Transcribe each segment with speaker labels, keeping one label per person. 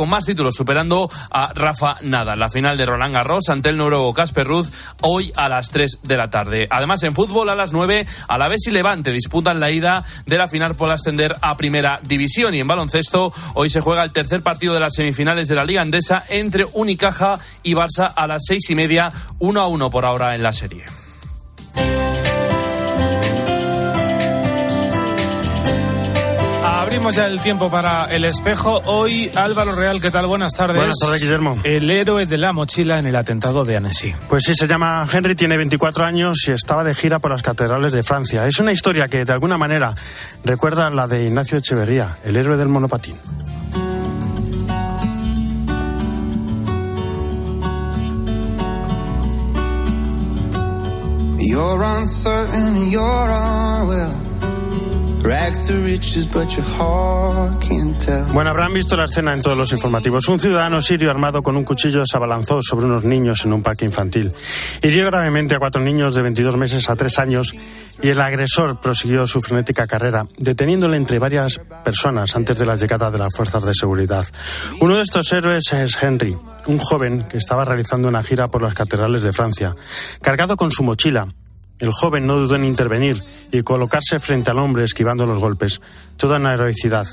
Speaker 1: con más títulos, superando a Rafa Nada. La final de Roland Garros ante el noruego Casper Ruth hoy a las 3 de la tarde. Además, en fútbol a las 9, a la vez y Levante disputan la ida de la final por ascender a Primera División. Y en baloncesto, hoy se juega el tercer partido de las semifinales de la Liga Andesa entre Unicaja y Barça a las seis y media, uno a uno por ahora en la serie.
Speaker 2: Abrimos ya el tiempo para el espejo. Hoy Álvaro Real, ¿qué tal? Buenas tardes.
Speaker 3: Buenas tardes, Guillermo.
Speaker 2: El héroe de la mochila en el atentado de Annecy.
Speaker 3: Pues sí, se llama Henry, tiene 24 años y estaba de gira por las catedrales de Francia. Es una historia que de alguna manera recuerda la de Ignacio Echeverría, el héroe del monopatín. You're uncertain, you're unwell. Bueno, habrán visto la escena en todos los informativos. Un ciudadano sirio armado con un cuchillo se abalanzó sobre unos niños en un parque infantil. Hirió gravemente a cuatro niños de 22 meses a tres años y el agresor prosiguió su frenética carrera, deteniéndole entre varias personas antes de la llegada de las fuerzas de seguridad. Uno de estos héroes es Henry, un joven que estaba realizando una gira por las catedrales de Francia, cargado con su mochila el joven no dudó en intervenir y colocarse frente al hombre esquivando los golpes. Toda una heroicidad.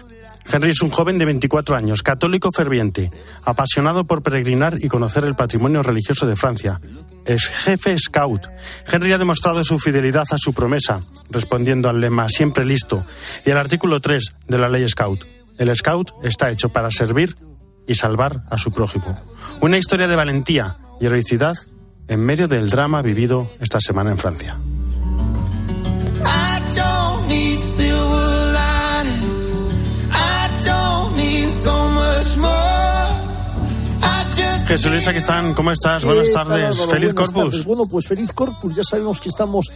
Speaker 3: Henry es un joven de 24 años, católico ferviente, apasionado por peregrinar y conocer el patrimonio religioso de Francia. Es jefe scout. Henry ha demostrado su fidelidad a su promesa, respondiendo al lema siempre listo y al artículo 3 de la ley scout. El scout está hecho para servir y salvar a su prójimo. Una historia de valentía y heroicidad en medio del drama vivido esta semana en Francia. Aquí están. ¿Cómo estás? Buenas tardes. feliz Corpus.
Speaker 4: Bueno, pues feliz Corpus. Ya sabemos que estamos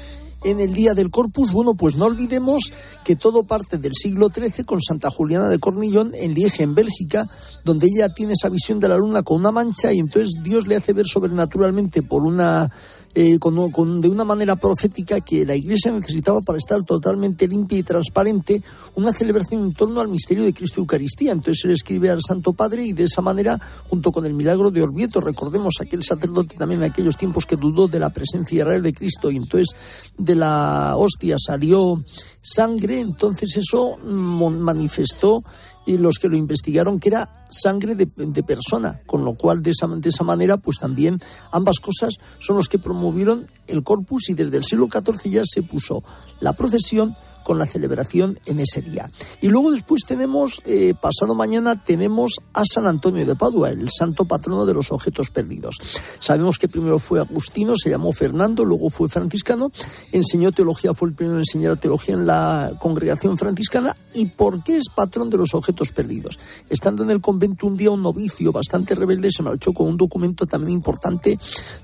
Speaker 4: en el Día del Corpus. Bueno, pues no olvidemos que todo parte del siglo XIII con Santa Juliana de Cornillón en Liege, en Bélgica, donde ella tiene esa visión de la luna con una mancha y entonces Dios le hace ver sobrenaturalmente por una eh, con, de una manera profética que la Iglesia necesitaba para estar totalmente limpia y transparente una celebración en torno al misterio de Cristo Eucaristía. Entonces él escribe al Santo Padre y de esa manera, junto con el milagro de Orvieto, recordemos aquel sacerdote también en aquellos tiempos que dudó de la presencia real de Cristo y entonces de la hostia salió sangre, entonces eso manifestó y los que lo investigaron que era sangre de, persona, con lo cual de esa, de esa manera pues también ambas cosas son los que promovieron el corpus y desde el siglo XIV ya se puso la procesión con la celebración en ese día. Y luego después tenemos, eh, pasado mañana, tenemos a San Antonio de Padua, el santo patrono de los objetos perdidos. Sabemos que primero fue Agustino, se llamó Fernando, luego fue franciscano, enseñó teología, fue el primero en enseñar teología en la congregación franciscana. ¿Y por qué es patrón de los objetos perdidos? Estando en el convento un día, un novicio bastante rebelde se marchó con un documento también importante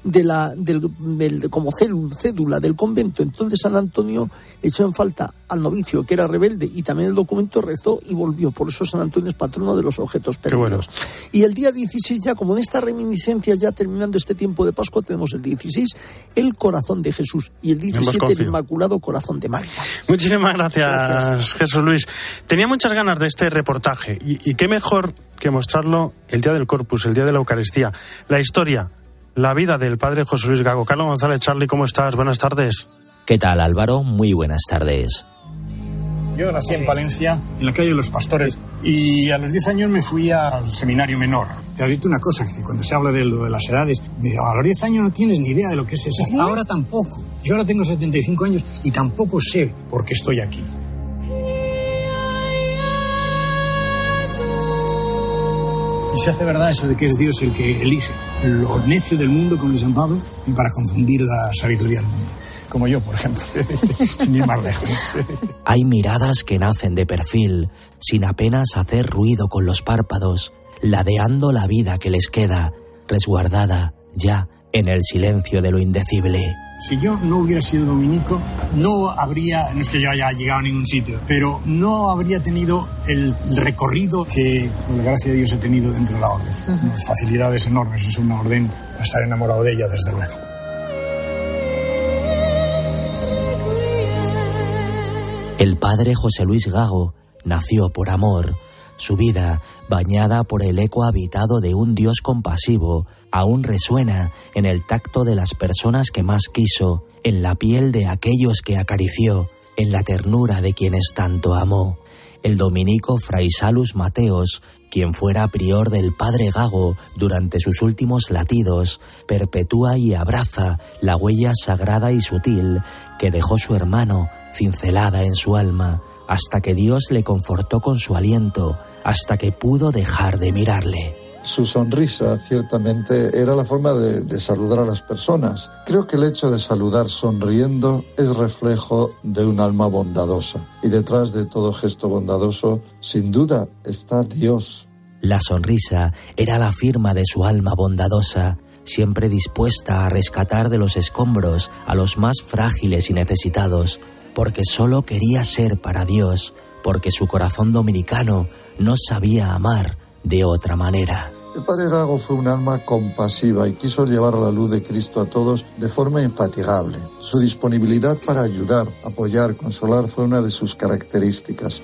Speaker 4: de la, del, como cédula del convento. Entonces San Antonio echó en falta al novicio que era rebelde y también el documento rezó y volvió. Por eso San Antonio es patrono de los objetos perdidos. Y el día 16 ya, como en esta reminiscencia ya terminando este tiempo de Pascua, tenemos el 16 el corazón de Jesús y el 17 el Inmaculado Corazón de María.
Speaker 3: Muchísimas gracias, Jesús Luis. Tenía muchas ganas de este reportaje y, y qué mejor que mostrarlo el día del Corpus, el día de la Eucaristía, la historia, la vida del padre José Luis Gago. Carlos González, Charlie, ¿cómo estás? Buenas tardes.
Speaker 5: ¿Qué tal Álvaro? Muy buenas tardes.
Speaker 6: Yo nací en Palencia, en la calle de los Pastores, y a los 10 años me fui al seminario menor. Te ahorita una cosa, que cuando se habla de lo de las edades, me dice, a los 10 años no tienes ni idea de lo que es eso. Ahora tampoco. Yo ahora tengo 75 años y tampoco sé por qué estoy aquí. Y se hace verdad eso de que es Dios el que elige lo necio del mundo, como dice San Pablo, y para confundir la sabiduría del mundo como yo, por ejemplo, sin ir más lejos.
Speaker 5: Hay miradas que nacen de perfil, sin apenas hacer ruido con los párpados, ladeando la vida que les queda, resguardada ya en el silencio de lo indecible.
Speaker 6: Si yo no hubiera sido dominico, no habría, no es que yo haya llegado a ningún sitio, pero no habría tenido el recorrido que, con la gracia de Dios, he tenido dentro de la orden. Facilidades enormes, es una orden a estar enamorado de ella, desde luego.
Speaker 5: El padre José Luis Gago nació por amor, Su vida, bañada por el eco habitado de un Dios compasivo, aún resuena en el tacto de las personas que más quiso, en la piel de aquellos que acarició, en la ternura de quienes tanto amó. El dominico Fray Salus Mateos, quien fuera prior del Padre Gago durante sus últimos latidos, perpetúa y abraza la huella sagrada y sutil que dejó su hermano cincelada en su alma, hasta que Dios le confortó con su aliento, hasta que pudo dejar de mirarle.
Speaker 7: Su sonrisa ciertamente era la forma de, saludar a las personas. Creo que el hecho de saludar sonriendo es reflejo de un alma bondadosa. Y detrás de todo gesto bondadoso, sin duda, está Dios.
Speaker 5: La sonrisa era la firma de su alma bondadosa, siempre dispuesta a rescatar de los escombros a los más frágiles y necesitados, porque solo quería ser para Dios, porque su corazón dominicano no sabía amar de otra manera.
Speaker 7: El padre Gago fue un alma compasiva y quiso llevar la luz de Cristo a todos de forma infatigable. Su disponibilidad para ayudar, apoyar, consolar fue una de sus características.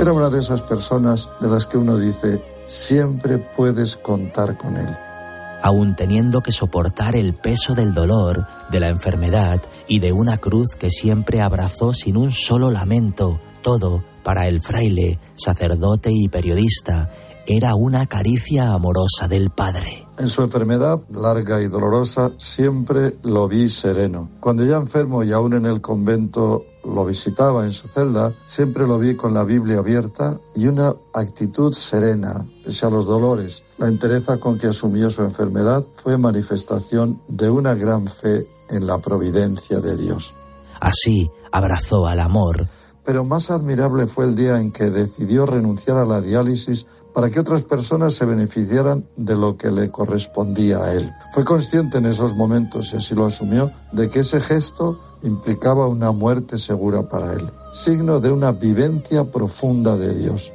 Speaker 7: Era una de esas personas de las que uno dice, siempre puedes contar con él
Speaker 5: aun teniendo que soportar el peso del dolor, de la enfermedad y de una cruz que siempre abrazó sin un solo lamento, todo para el fraile, sacerdote y periodista, era una caricia amorosa del Padre.
Speaker 7: En su enfermedad larga y dolorosa siempre lo vi sereno. Cuando ya enfermo y aún en el convento lo visitaba en su celda, siempre lo vi con la Biblia abierta y una actitud serena, pese a los dolores. La entereza con que asumió su enfermedad fue manifestación de una gran fe en la providencia de Dios.
Speaker 5: Así abrazó al amor.
Speaker 7: Pero más admirable fue el día en que decidió renunciar a la diálisis para que otras personas se beneficiaran de lo que le correspondía a él. Fue consciente en esos momentos, y así lo asumió, de que ese gesto implicaba una muerte segura para él, signo de una vivencia profunda de Dios.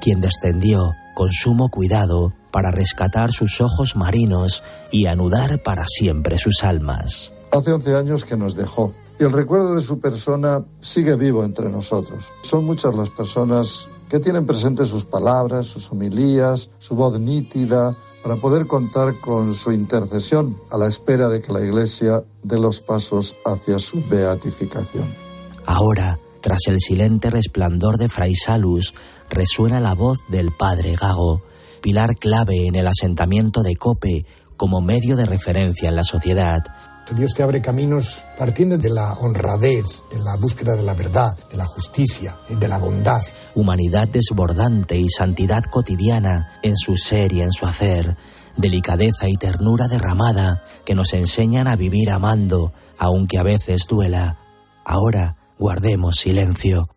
Speaker 5: Quien descendió con sumo cuidado para rescatar sus ojos marinos y anudar para siempre sus almas.
Speaker 7: Hace once años que nos dejó y el recuerdo de su persona sigue vivo entre nosotros. Son muchas las personas que tienen presentes sus palabras, sus homilías, su voz nítida, para poder contar con su intercesión a la espera de que la Iglesia dé los pasos hacia su beatificación.
Speaker 5: Ahora, tras el silente resplandor de Fray Salus, resuena la voz del Padre Gago, pilar clave en el asentamiento de Cope como medio de referencia en la sociedad,
Speaker 6: Dios te abre caminos partiendo de la honradez, de la búsqueda de la verdad, de la justicia, de la bondad.
Speaker 5: Humanidad desbordante y santidad cotidiana en su ser y en su hacer, delicadeza y ternura derramada que nos enseñan a vivir amando, aunque a veces duela. Ahora guardemos silencio.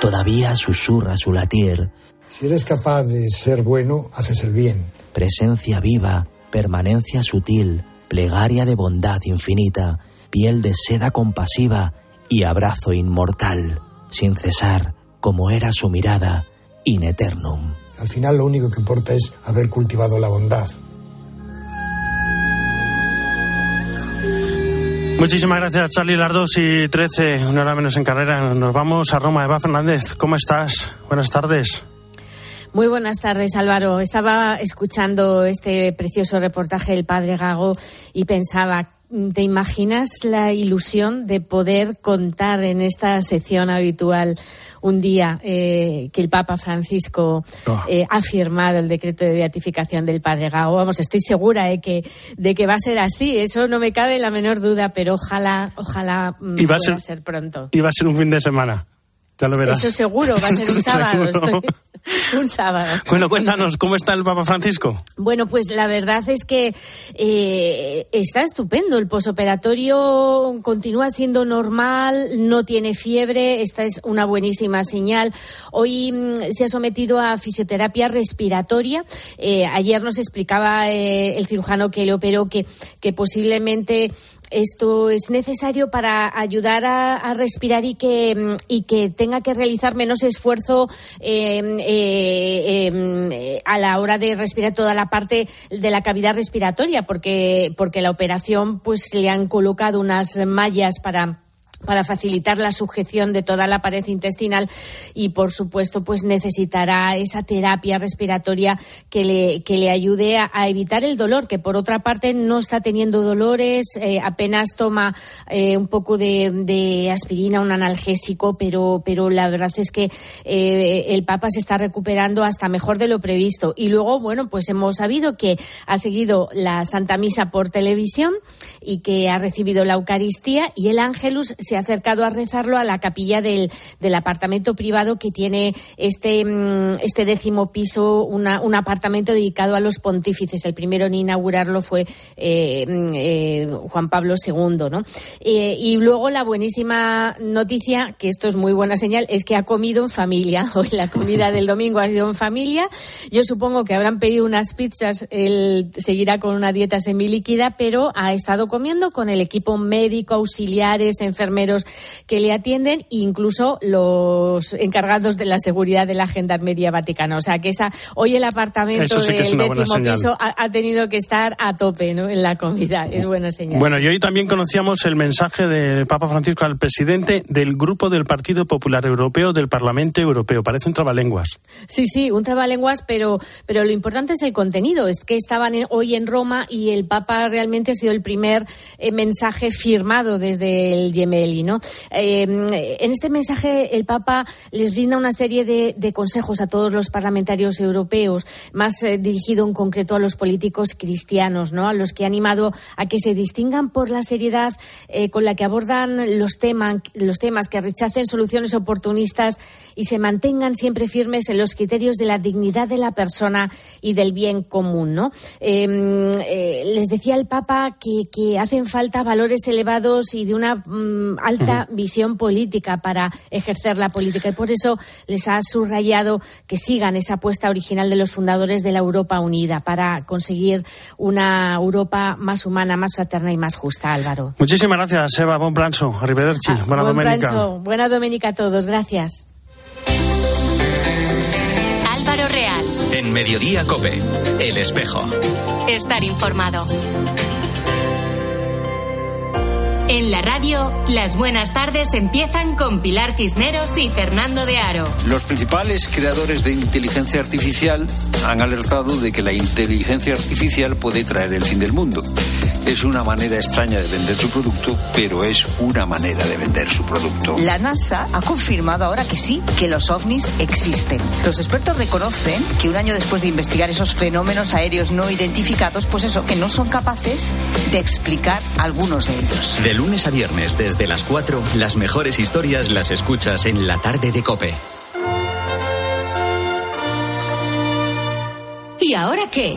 Speaker 5: Todavía susurra su latir.
Speaker 6: Si eres capaz de ser bueno, haces el bien.
Speaker 5: Presencia viva, permanencia sutil, plegaria de bondad infinita, piel de seda compasiva y abrazo inmortal, sin cesar, como era su mirada, in eternum.
Speaker 6: Al final lo único que importa es haber cultivado la bondad.
Speaker 3: Muchísimas gracias, Charlie. Las dos y trece, una hora menos en carrera. Nos vamos a Roma. Eva Fernández, ¿cómo estás? Buenas tardes.
Speaker 8: Muy buenas tardes, Álvaro. Estaba escuchando este precioso reportaje del padre Gago y pensaba, ¿te imaginas la ilusión de poder contar en esta sección habitual un día eh, que el Papa Francisco ah. eh, ha firmado el decreto de beatificación del padre Gago? Vamos, estoy segura de que, de que va a ser así. Eso no me cabe la menor duda, pero ojalá, ojalá mm, pueda ser, ser pronto.
Speaker 3: Y va a ser un fin de semana. Ya lo verás.
Speaker 8: Eso seguro, va a ser un sábado. un sábado.
Speaker 3: Bueno, cuéntanos, ¿cómo está el Papa Francisco?
Speaker 8: Bueno, pues la verdad es que eh, está estupendo. El posoperatorio continúa siendo normal, no tiene fiebre, esta es una buenísima señal. Hoy mm, se ha sometido a fisioterapia respiratoria. Eh, ayer nos explicaba eh, el cirujano que le operó que, que posiblemente esto es necesario para ayudar a, respirar y que, y que tenga que realizar menos esfuerzo em, eh, em, a la hora de respirar toda la parte de la cavidad respiratoria, porque, porque la operación pues le han colocado unas mallas para para facilitar la sujeción de toda la pared intestinal y, por supuesto, pues necesitará esa terapia respiratoria que le, que le ayude a, evitar el dolor, que por otra parte no está teniendo dolores, eh, apenas toma eh, un poco de, aspirina, un analgésico, pero, pero la verdad es que eh, el Papa se está recuperando hasta mejor de lo previsto. Y luego, bueno, pues hemos sabido que ha seguido la Santa Misa por televisión y que ha recibido la Eucaristía y el Ángelus se ha acercado a rezarlo a la capilla del, del apartamento privado que tiene este, mm, este décimo piso, una, un apartamento dedicado a los pontífices. El primero en inaugurarlo fue eh, mm, eh, Juan Pablo II. ¿no? Eh, y luego la buenísima noticia, que esto es muy buena señal, es que ha comido en familia. Hoy la comida del domingo ha sido en familia. Yo supongo que habrán pedido unas pizzas, él seguirá con una dieta semilíquida, pero ha estado comiendo con el equipo médico, auxiliares, enfermeros que le atienden, incluso los encargados de la seguridad de la Gendarmería Vaticana. O sea que esa, hoy el apartamento del décimo piso ha, tenido que estar a tope ¿no? en la comida. Es buena señal.
Speaker 3: Bueno, y hoy también conocíamos el mensaje del Papa Francisco al presidente del grupo del Partido Popular Europeo del Parlamento Europeo. Parece un trabalenguas.
Speaker 8: Sí, sí, un trabalenguas, pero, pero lo importante es el contenido. Es que estaban hoy en Roma y el Papa realmente ha sido el primer eh, mensaje firmado desde el Eh, en este mensaje el Papa les brinda una serie de, consejos a todos los parlamentarios europeos, más eh, dirigido en concreto a los políticos cristianos, ¿no? A los que ha animado a que se distingan por la seriedad eh, con la que abordan los, los temas, que rechacen soluciones oportunistas y se mantengan siempre firmes en los criterios de la dignidad de la persona y del bien común, ¿no? les decía el Papa que, hacen falta valores elevados y de una mm, alta visión política para ejercer la política y por eso les ha subrayado que sigan esa apuesta original de los fundadores de la Europa Unida para conseguir una Europa más humana, más fraterna y más justa, Álvaro.
Speaker 3: Muchísimas gracias, Eva. Buen plancho. Arrivederci. Ah, buena domenica.
Speaker 8: Buena domenica a todos. Gracias.
Speaker 9: Álvaro Real.
Speaker 10: En Mediodía Cope. El espejo.
Speaker 9: Estar informado. En la radio, las buenas tardes empiezan con Pilar Cisneros y Fernando de Aro.
Speaker 11: Los principales creadores de inteligencia artificial han alertado de que la inteligencia artificial puede traer el fin del mundo. Es una manera extraña de vender su producto, pero es una manera de vender su producto.
Speaker 12: La NASA ha confirmado ahora que sí, que los ovnis existen. Los expertos reconocen que un año después de investigar esos fenómenos aéreos no identificados, pues eso, que no son capaces de explicar algunos de ellos.
Speaker 10: De lunes a viernes, desde las 4, las mejores historias las escuchas en la tarde de Cope.
Speaker 9: ¿Y ahora qué?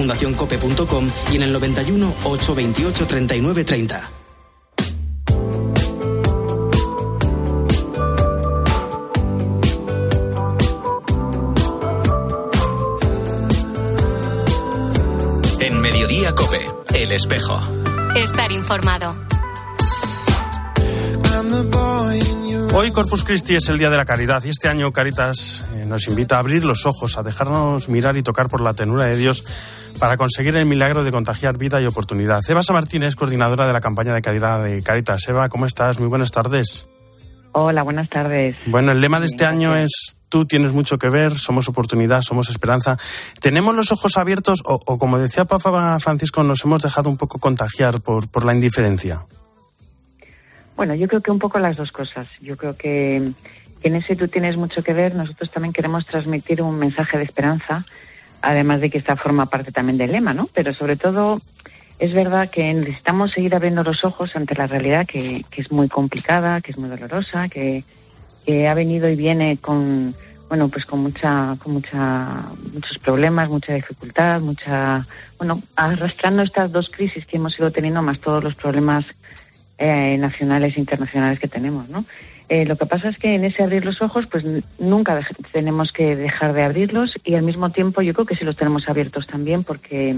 Speaker 10: fundacioncope.com y en el 91 828 39 30. En Mediodía Cope, El Espejo.
Speaker 9: Estar informado.
Speaker 3: Hoy Corpus Christi es el Día de la Caridad y este año Caritas eh, nos invita a abrir los ojos, a dejarnos mirar y tocar por la tenura de Dios para conseguir el milagro de contagiar vida y oportunidad. Eva Martínez, coordinadora de la campaña de caridad de Caritas. Eva, ¿cómo estás? Muy buenas tardes.
Speaker 13: Hola, buenas tardes.
Speaker 3: Bueno, el lema de este año es tú tienes mucho que ver, somos oportunidad, somos esperanza. ¿Tenemos los ojos abiertos o, como decía Papa Francisco, nos hemos dejado un poco contagiar por, por la indiferencia?
Speaker 13: Bueno, yo creo que un poco las dos cosas. Yo creo que en ese tú tienes mucho que ver. Nosotros también queremos transmitir un mensaje de esperanza, además de que esta forma parte también del lema, ¿no? Pero sobre todo es verdad que necesitamos seguir abriendo los ojos ante la realidad que, que es muy complicada, que es muy dolorosa, que, que ha venido y viene con bueno pues con mucha con mucha muchos problemas mucha dificultad mucha bueno arrastrando estas dos crisis que hemos ido teniendo más todos los problemas eh, nacionales e internacionales que tenemos no eh, lo que pasa es que en ese abrir los ojos pues nunca tenemos que dejar de abrirlos y al mismo tiempo yo creo que sí los tenemos abiertos también porque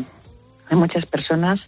Speaker 13: hay muchas personas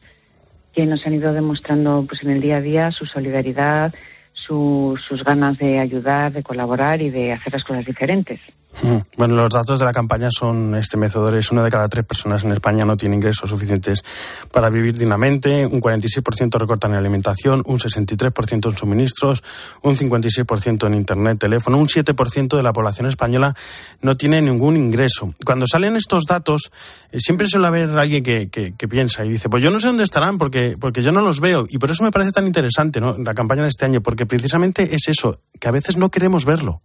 Speaker 13: que nos han ido demostrando pues en el día a día su solidaridad sus ganas de ayudar, de colaborar y de hacer las cosas diferentes.
Speaker 3: Mm. Bueno, los datos de la campaña son estremecedores. Una de cada tres personas en España no tiene ingresos suficientes para vivir dignamente. Un 46% recortan en alimentación, un 63% en suministros, un 56% en Internet, teléfono. Un 7% de la población española no tiene ningún ingreso. Cuando salen estos datos, eh, siempre suele haber alguien que, que, piensa y dice, pues yo no sé dónde estarán porque, porque yo no los veo. Y por eso me parece tan interesante la campaña de este año, porque precisamente es eso, que a veces no queremos verlo.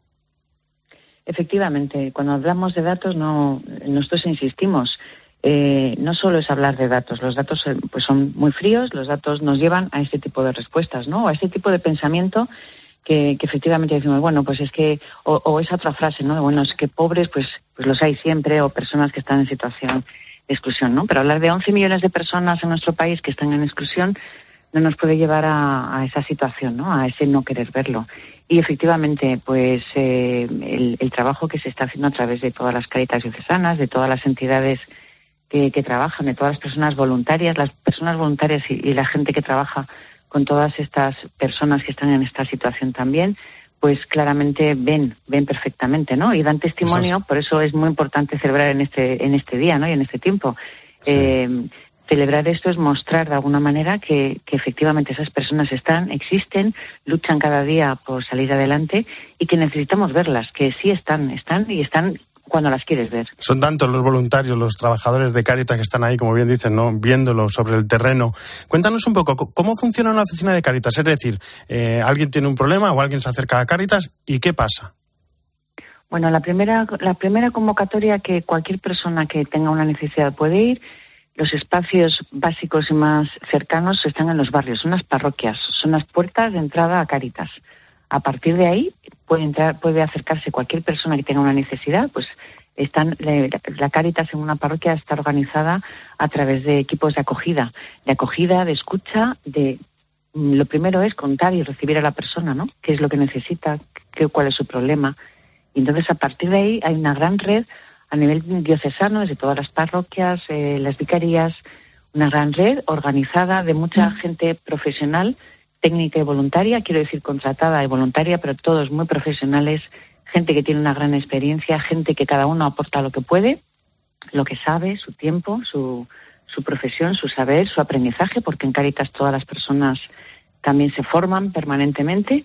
Speaker 13: Efectivamente, cuando hablamos de datos, no, nosotros insistimos. Eh, no solo es hablar de datos, los datos eh, pues son muy fríos, los datos nos llevan a este tipo de respuestas, ¿no? A este tipo de pensamiento que, efectivamente decimos, bueno, pues es que, o, esa otra frase, ¿no? Bueno, es que pobres, pues, pues los hay siempre, o personas que están en situación de exclusión, ¿no? Pero hablar de 11 millones de personas en nuestro país que están en exclusión no nos puede llevar a, a esa situación, ¿no? A ese no querer verlo. Y efectivamente, pues eh, el, trabajo que se está haciendo a través de todas las caritas diocesanas, de todas las entidades que, trabajan, de todas las personas voluntarias, las personas voluntarias y, la gente que trabaja con todas estas personas que están en esta situación también, pues claramente ven, ven perfectamente, ¿no? Y dan testimonio, por eso es muy importante celebrar en este, en este día, ¿no? Y en este tiempo. Eh, celebrar esto es mostrar de alguna manera que, efectivamente esas personas están, existen, luchan cada día por salir adelante y que necesitamos verlas, que sí están, están y están cuando las quieres ver.
Speaker 3: Son tantos los voluntarios, los trabajadores de Caritas que están ahí, como bien dicen, ¿no? viéndolo sobre el terreno. Cuéntanos un poco, ¿cómo funciona una oficina de Caritas? Es decir, eh, alguien tiene un problema o alguien se acerca a Caritas y ¿qué pasa?
Speaker 13: Bueno, la primera, la primera convocatoria que cualquier persona que tenga una necesidad puede ir los espacios básicos y más cercanos están en los barrios, son las parroquias, son las puertas de entrada a Caritas. A partir de ahí puede entrar, puede acercarse cualquier persona que tenga una necesidad, pues están la Caritas en una parroquia está organizada a través de equipos de acogida, de acogida, de escucha, de lo primero es contar y recibir a la persona, ¿no? ¿Qué es lo que necesita? ¿Qué, ¿Cuál es su problema? Y entonces a partir de ahí hay una gran red a nivel diocesano, desde todas las parroquias, eh, las vicarías, una gran red organizada de mucha mm. gente profesional, técnica y voluntaria, quiero decir contratada y voluntaria, pero todos muy profesionales, gente que tiene una gran experiencia, gente que cada uno aporta lo que puede, lo que sabe, su tiempo, su, su profesión, su saber, su aprendizaje, porque en Caritas todas las personas también se forman permanentemente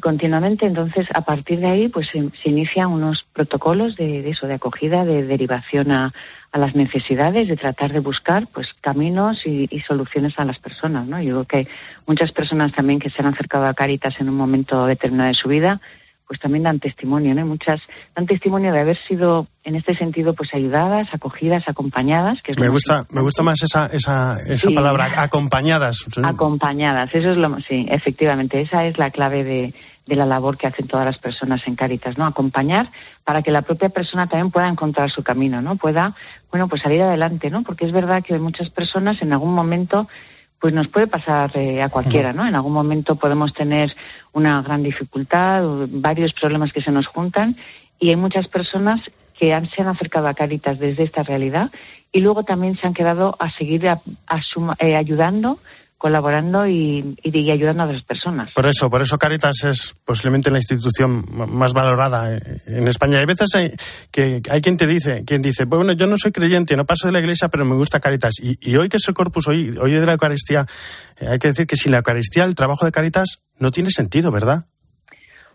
Speaker 13: continuamente. Entonces, a partir de ahí, pues se, inician unos protocolos de, eso, de acogida, de derivación a, las necesidades, de tratar de buscar, pues, caminos y, soluciones a las personas, ¿no? Yo creo que muchas personas también que se han acercado a Caritas en un momento determinado de su vida, pues también dan testimonio, ¿no? Muchas dan testimonio de haber sido en este sentido pues ayudadas, acogidas, acompañadas, que
Speaker 3: Me gusta me gusta más esa esa, esa palabra acompañadas.
Speaker 13: Acompañadas, eso es lo sí, efectivamente, esa es la clave de, de la labor que hacen todas las personas en Caritas, ¿no? Acompañar para que la propia persona también pueda encontrar su camino, ¿no? Pueda, bueno, pues salir adelante, ¿no? Porque es verdad que muchas personas en algún momento pues nos puede pasar eh, a cualquiera, ¿no? En algún momento podemos tener una gran dificultad, varios problemas que se nos juntan y hay muchas personas que han, se han acercado a Caritas desde esta realidad y luego también se han quedado a seguir eh, ayudando colaborando y, y, ayudando a las personas.
Speaker 3: Por eso, por eso Caritas es posiblemente la institución más valorada en España. Hay veces que hay quien te dice, quien dice, bueno, yo no soy creyente, no paso de la iglesia, pero me gusta Caritas. Y, hoy que es el Corpus, hoy, hoy de la Eucaristía, eh, hay que decir que sin la Eucaristía el trabajo de Caritas no tiene sentido, ¿verdad?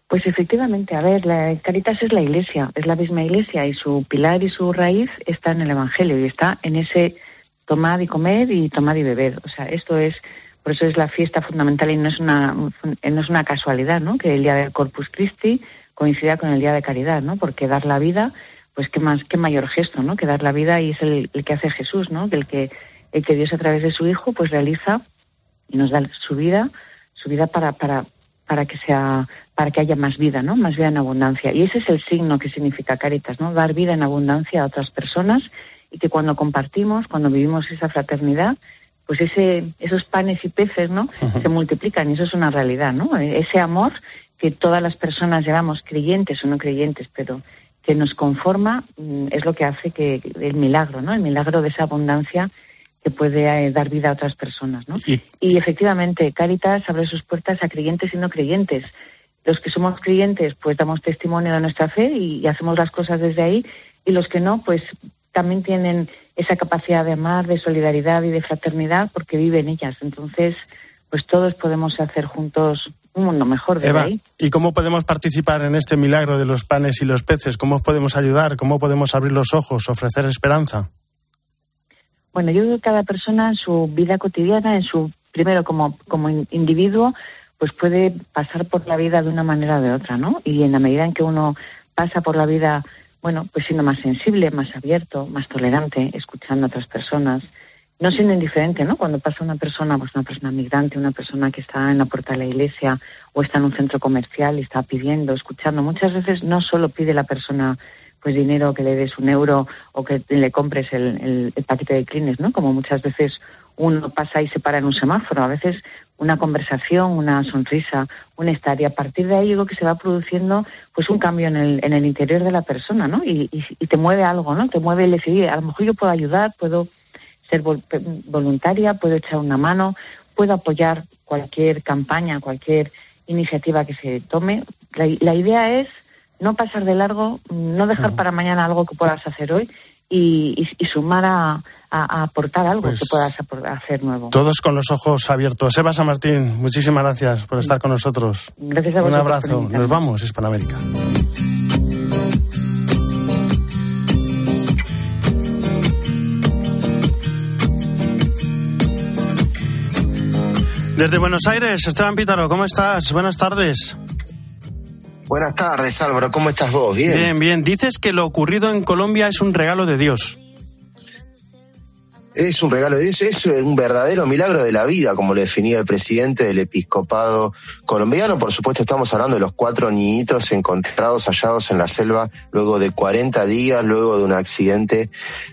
Speaker 13: Pues efectivamente, a ver, la Caritas es la iglesia, es la misma iglesia y su pilar y su raíz está en el Evangelio y está en ese tomad y comer y tomad y beber. O sea, esto es, por eso es la fiesta fundamental y no es una, no es una casualidad, ¿no? Que el día del Corpus Christi coincida con el día de caridad, ¿no? Porque dar la vida, pues qué más, qué mayor gesto, ¿no? Que dar la vida y es el, que hace Jesús, ¿no? El que, el que Dios a través de su Hijo pues realiza y nos da su vida, su vida para, para, para que sea, para que haya más vida, ¿no? Más vida en abundancia. Y ese es el signo que significa Caritas, ¿no? Dar vida en abundancia a otras personas y que cuando compartimos, cuando vivimos esa fraternidad, pues ese, esos panes y peces, ¿no? Se multiplican y eso es una realidad, ¿no? Ese amor que todas las personas llevamos, creyentes o no creyentes, pero que nos conforma, mm, es lo que hace que el milagro, ¿no? El milagro de esa abundancia que puede eh, dar vida a otras personas, ¿no? Y, efectivamente, Caritas abre sus puertas a creyentes y no creyentes. Los que somos creyentes, pues damos testimonio de nuestra fe y, hacemos las cosas desde ahí, y los que no, pues también tienen esa capacidad de amar, de solidaridad y de fraternidad porque viven ellas. Entonces, pues todos podemos hacer juntos un mundo mejor desde
Speaker 3: Eva,
Speaker 13: ahí.
Speaker 3: ¿Y cómo podemos participar en este milagro de los panes y los peces? ¿Cómo podemos ayudar? ¿Cómo podemos abrir los ojos, ofrecer esperanza?
Speaker 13: Bueno, yo creo que cada persona en su vida cotidiana, en su primero como, como individuo, pues puede pasar por la vida de una manera o de otra, ¿no? Y en la medida en que uno pasa por la vida, bueno, pues siendo más sensible, más abierto, más tolerante, escuchando a otras personas, no siendo indiferente, ¿no? Cuando pasa una persona, pues una persona migrante, una persona que está en la puerta de la iglesia o está en un centro comercial y está pidiendo, escuchando, muchas veces no solo pide la persona pues dinero, que le des un euro o que le compres el, paquete de clines, ¿no? Como muchas veces uno pasa y se para en un semáforo. A veces una conversación, una sonrisa, un estar. Y a partir de ahí digo que se va produciendo pues un cambio en el, en el interior de la persona, ¿no? Y, y, te mueve algo, ¿no? Te mueve el decidir, a lo mejor yo puedo ayudar, puedo ser voluntaria, puedo echar una mano, puedo apoyar cualquier campaña, cualquier iniciativa que se tome. la idea es no pasar de largo, no dejar para mañana algo que puedas hacer hoy y, sumar a, aportar algo que pues puedas hacer nuevo.
Speaker 3: Todos con los ojos abiertos. Eva San Martín, muchísimas gracias por estar con nosotros.
Speaker 13: Gracias a
Speaker 3: Un abrazo. Nos vamos, Hispanoamérica. Desde Buenos Aires, Esteban Pítaro, ¿cómo estás? Buenas tardes.
Speaker 14: Buenas tardes, Álvaro. ¿Cómo estás vos? Bien.
Speaker 3: Bien, bien. Dices que lo ocurrido en Colombia es un regalo de Dios
Speaker 14: es un regalo de Dios, es un verdadero milagro de la vida, como lo definía el presidente del episcopado colombiano. Por supuesto, estamos hablando de los cuatro niñitos encontrados, hallados en la selva luego de 40 días, luego de un accidente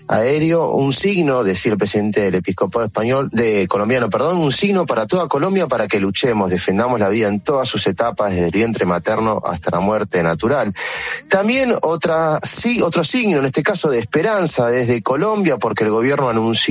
Speaker 14: aéreo. Un signo, decía el presidente del episcopado español, de colombiano, perdón, un signo para toda Colombia para que luchemos, defendamos la vida en todas sus etapas, desde el vientre materno hasta la muerte natural. También otra, sí, otro signo, en este caso de esperanza desde Colombia, porque el gobierno anunció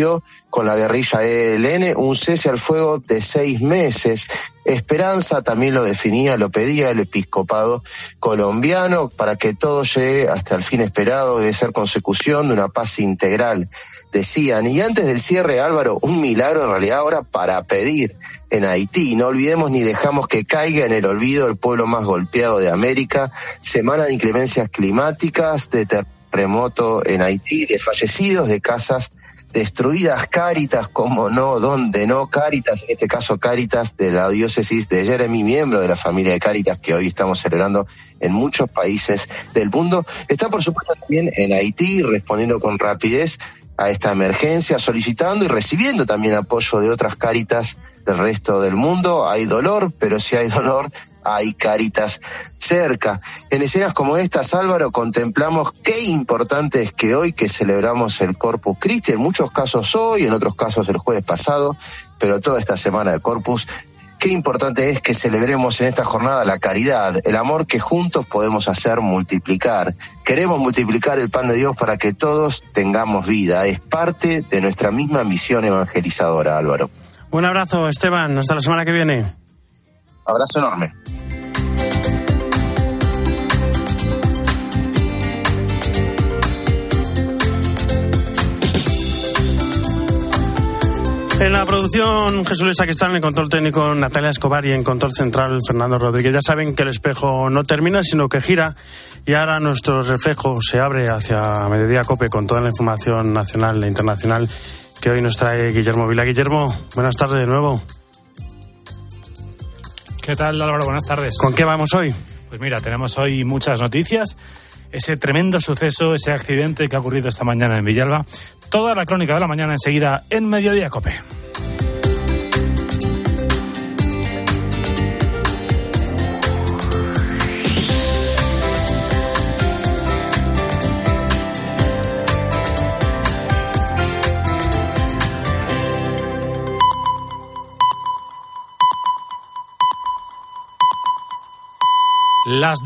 Speaker 14: con la guerrilla ELN un cese al fuego de seis meses. Esperanza también lo definía, lo pedía el episcopado colombiano para que todo llegue hasta el fin esperado de ser consecución de una paz integral, decían. Y antes del cierre, Álvaro, un milagro en realidad ahora para pedir en Haití. No olvidemos ni dejamos que caiga en el olvido el pueblo más golpeado de América. Semana de inclemencias climáticas, de terremoto en Haití, de fallecidos, de casas destruidas Cáritas, como no, donde no, Cáritas, en este caso Cáritas de la diócesis de Jeremy, miembro de la familia de Cáritas que hoy estamos celebrando en muchos países del mundo. Está por supuesto también en Haití, respondiendo con rapidez a esta emergencia, solicitando y recibiendo también apoyo de otras Cáritas del resto del mundo. Hay dolor, pero si hay dolor, hay Cáritas cerca. En escenas como estas, Álvaro, contemplamos qué importante es que hoy que celebramos el Corpus Christi, en muchos casos hoy, en otros casos el jueves pasado, pero toda esta semana de Corpus, qué importante es que celebremos en esta jornada la caridad, el amor que juntos podemos hacer multiplicar. Queremos multiplicar el pan de Dios para que todos tengamos vida. Es parte de nuestra misma misión evangelizadora, Álvaro.
Speaker 3: Un abrazo, Esteban. Hasta la semana que viene.
Speaker 14: Abrazo enorme.
Speaker 3: En la producción Jesús Luis Aquistán, en control técnico Natalia Escobar y en control central Fernando Rodríguez. Ya saben que el espejo no termina, sino que gira y ahora nuestro reflejo se abre hacia Mediodía Cope con toda la información nacional e internacional que hoy nos trae Guillermo Vila. Guillermo, buenas tardes de nuevo.
Speaker 2: ¿Qué tal Álvaro? Buenas tardes.
Speaker 3: ¿Con qué vamos hoy?
Speaker 2: Pues mira, tenemos hoy muchas noticias ese tremendo suceso, ese accidente que ha ocurrido esta mañana en Villalba. Toda la crónica de la mañana enseguida en Mediodía Cope. Las